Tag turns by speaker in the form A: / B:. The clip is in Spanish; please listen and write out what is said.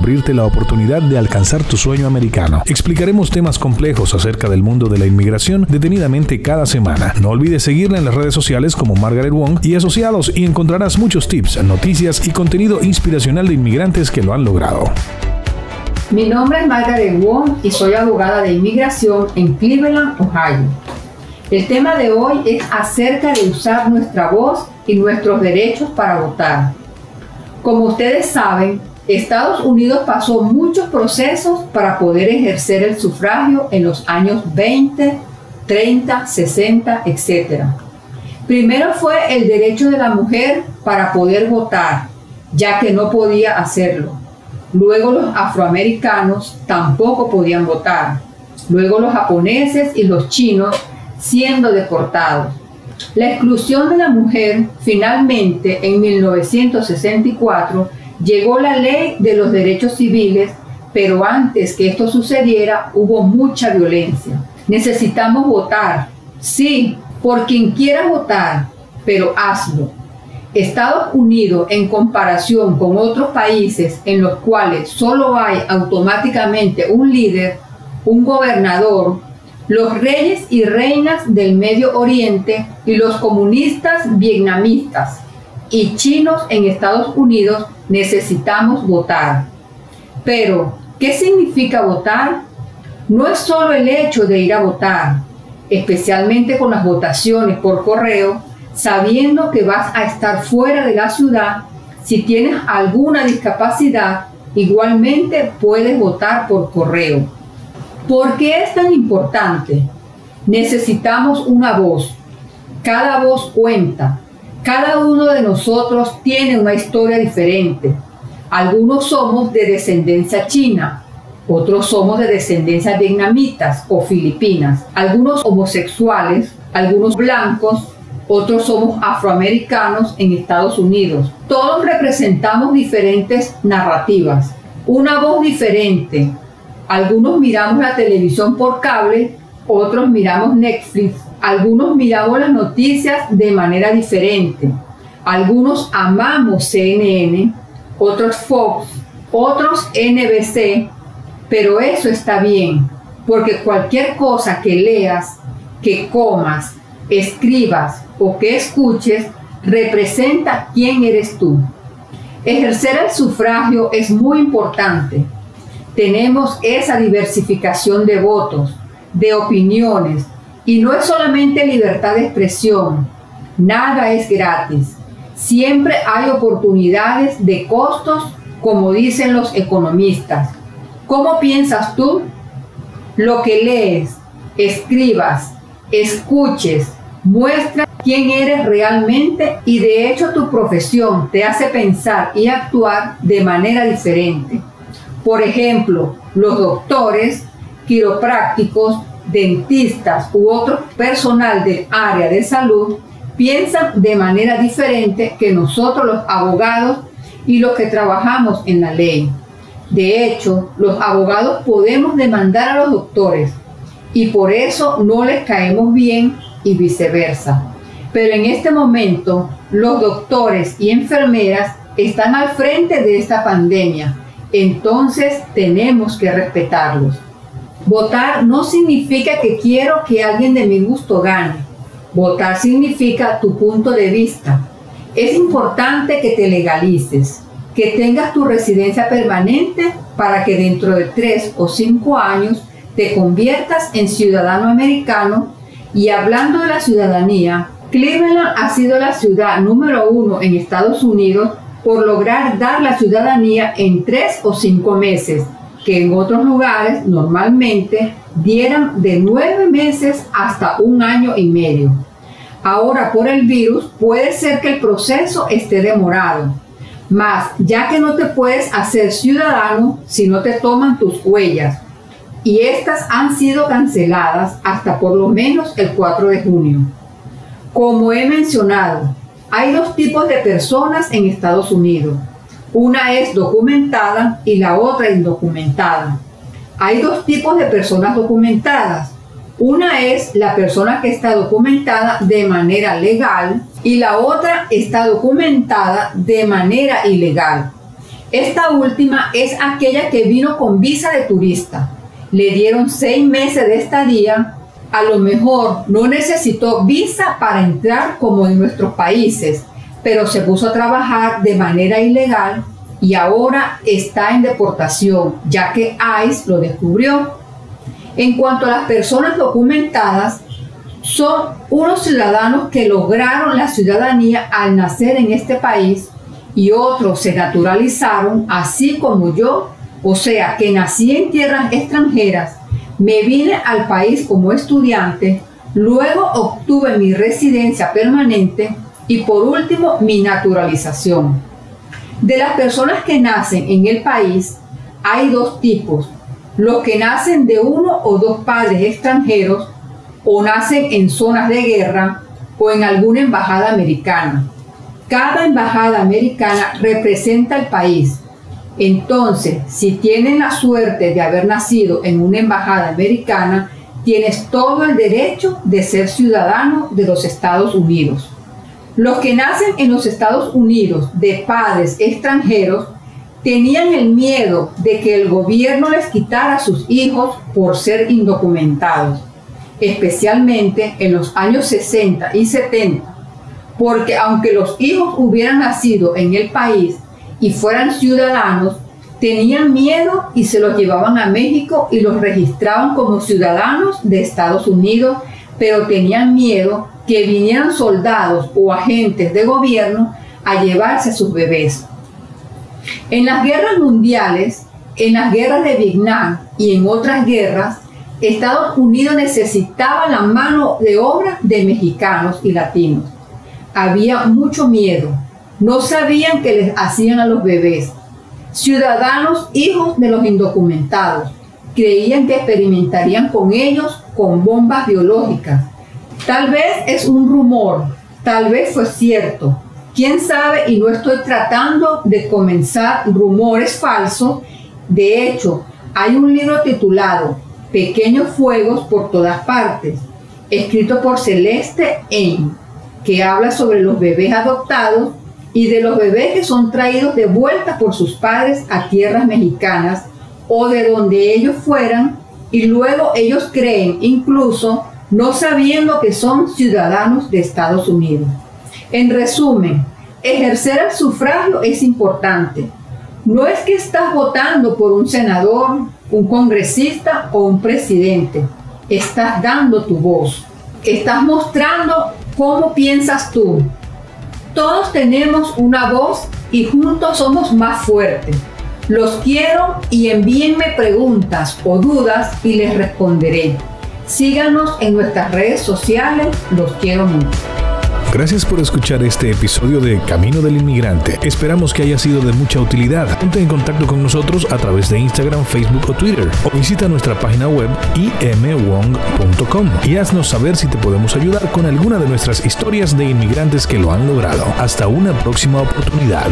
A: abrirte la oportunidad de alcanzar tu sueño americano. Explicaremos temas complejos acerca del mundo de la inmigración detenidamente cada semana. No olvides seguirla en las redes sociales como Margaret Wong y asociados y encontrarás muchos tips, noticias y contenido inspiracional de inmigrantes que lo han logrado.
B: Mi nombre es Margaret Wong y soy abogada de inmigración en Cleveland, Ohio. El tema de hoy es acerca de usar nuestra voz y nuestros derechos para votar. Como ustedes saben, Estados Unidos pasó muchos procesos para poder ejercer el sufragio en los años 20, 30, 60, etc. Primero fue el derecho de la mujer para poder votar, ya que no podía hacerlo. Luego los afroamericanos tampoco podían votar. Luego los japoneses y los chinos siendo deportados. La exclusión de la mujer finalmente en 1964 Llegó la ley de los derechos civiles, pero antes que esto sucediera hubo mucha violencia. Necesitamos votar, sí, por quien quiera votar, pero hazlo. Estados Unidos, en comparación con otros países en los cuales solo hay automáticamente un líder, un gobernador, los reyes y reinas del Medio Oriente y los comunistas vietnamitas y chinos en Estados Unidos necesitamos votar. Pero, ¿qué significa votar? No es solo el hecho de ir a votar, especialmente con las votaciones por correo, sabiendo que vas a estar fuera de la ciudad. Si tienes alguna discapacidad, igualmente puedes votar por correo. ¿Por qué es tan importante? Necesitamos una voz. Cada voz cuenta. Cada uno de nosotros tiene una historia diferente. Algunos somos de descendencia china, otros somos de descendencia vietnamitas o filipinas, algunos homosexuales, algunos blancos, otros somos afroamericanos en Estados Unidos. Todos representamos diferentes narrativas, una voz diferente. Algunos miramos la televisión por cable, otros miramos Netflix algunos miramos las noticias de manera diferente. Algunos amamos CNN, otros Fox, otros NBC, pero eso está bien, porque cualquier cosa que leas, que comas, escribas o que escuches representa quién eres tú. Ejercer el sufragio es muy importante. Tenemos esa diversificación de votos, de opiniones, y no es solamente libertad de expresión, nada es gratis. Siempre hay oportunidades de costos, como dicen los economistas. ¿Cómo piensas tú? Lo que lees, escribas, escuches, muestra quién eres realmente y de hecho tu profesión te hace pensar y actuar de manera diferente. Por ejemplo, los doctores, quiroprácticos, dentistas u otro personal del área de salud piensan de manera diferente que nosotros los abogados y los que trabajamos en la ley. De hecho, los abogados podemos demandar a los doctores y por eso no les caemos bien y viceversa. Pero en este momento, los doctores y enfermeras están al frente de esta pandemia, entonces tenemos que respetarlos. Votar no significa que quiero que alguien de mi gusto gane. Votar significa tu punto de vista. Es importante que te legalices, que tengas tu residencia permanente para que dentro de tres o cinco años te conviertas en ciudadano americano. Y hablando de la ciudadanía, Cleveland ha sido la ciudad número uno en Estados Unidos por lograr dar la ciudadanía en tres o cinco meses que en otros lugares normalmente dieran de nueve meses hasta un año y medio. Ahora por el virus puede ser que el proceso esté demorado. Mas, ya que no te puedes hacer ciudadano si no te toman tus huellas, y estas han sido canceladas hasta por lo menos el 4 de junio. Como he mencionado, hay dos tipos de personas en Estados Unidos. Una es documentada y la otra indocumentada. Hay dos tipos de personas documentadas. Una es la persona que está documentada de manera legal y la otra está documentada de manera ilegal. Esta última es aquella que vino con visa de turista. Le dieron seis meses de estadía. A lo mejor no necesitó visa para entrar como en nuestros países, pero se puso a trabajar de manera ilegal y ahora está en deportación, ya que ICE lo descubrió. En cuanto a las personas documentadas, son unos ciudadanos que lograron la ciudadanía al nacer en este país y otros se naturalizaron, así como yo, o sea, que nací en tierras extranjeras, me vine al país como estudiante, luego obtuve mi residencia permanente y por último mi naturalización. De las personas que nacen en el país, hay dos tipos, los que nacen de uno o dos padres extranjeros o nacen en zonas de guerra o en alguna embajada americana. Cada embajada americana representa el país. Entonces, si tienen la suerte de haber nacido en una embajada americana, tienes todo el derecho de ser ciudadano de los Estados Unidos. Los que nacen en los Estados Unidos de padres extranjeros tenían el miedo de que el gobierno les quitara a sus hijos por ser indocumentados, especialmente en los años 60 y 70, porque aunque los hijos hubieran nacido en el país y fueran ciudadanos, tenían miedo y se los llevaban a México y los registraban como ciudadanos de Estados Unidos, pero tenían miedo que vinieran soldados o agentes de gobierno a llevarse a sus bebés. En las guerras mundiales, en las guerras de Vietnam y en otras guerras, Estados Unidos necesitaba la mano de obra de mexicanos y latinos. Había mucho miedo. No sabían qué les hacían a los bebés. Ciudadanos, hijos de los indocumentados, creían que experimentarían con ellos con bombas biológicas. Tal vez es un rumor, tal vez fue cierto, quién sabe y no estoy tratando de comenzar rumores falsos. De hecho, hay un libro titulado Pequeños Fuegos por todas partes, escrito por Celeste Ain, que habla sobre los bebés adoptados y de los bebés que son traídos de vuelta por sus padres a tierras mexicanas o de donde ellos fueran y luego ellos creen incluso no sabiendo que son ciudadanos de Estados Unidos. En resumen, ejercer el sufragio es importante. No es que estás votando por un senador, un congresista o un presidente. Estás dando tu voz. Estás mostrando cómo piensas tú. Todos tenemos una voz y juntos somos más fuertes. Los quiero y envíenme preguntas o dudas y les responderé. Síganos en nuestras redes sociales. Los quiero mucho.
A: Gracias por escuchar este episodio de Camino del Inmigrante. Esperamos que haya sido de mucha utilidad. Ponte en contacto con nosotros a través de Instagram, Facebook o Twitter o visita nuestra página web imwong.com y haznos saber si te podemos ayudar con alguna de nuestras historias de inmigrantes que lo han logrado. Hasta una próxima oportunidad.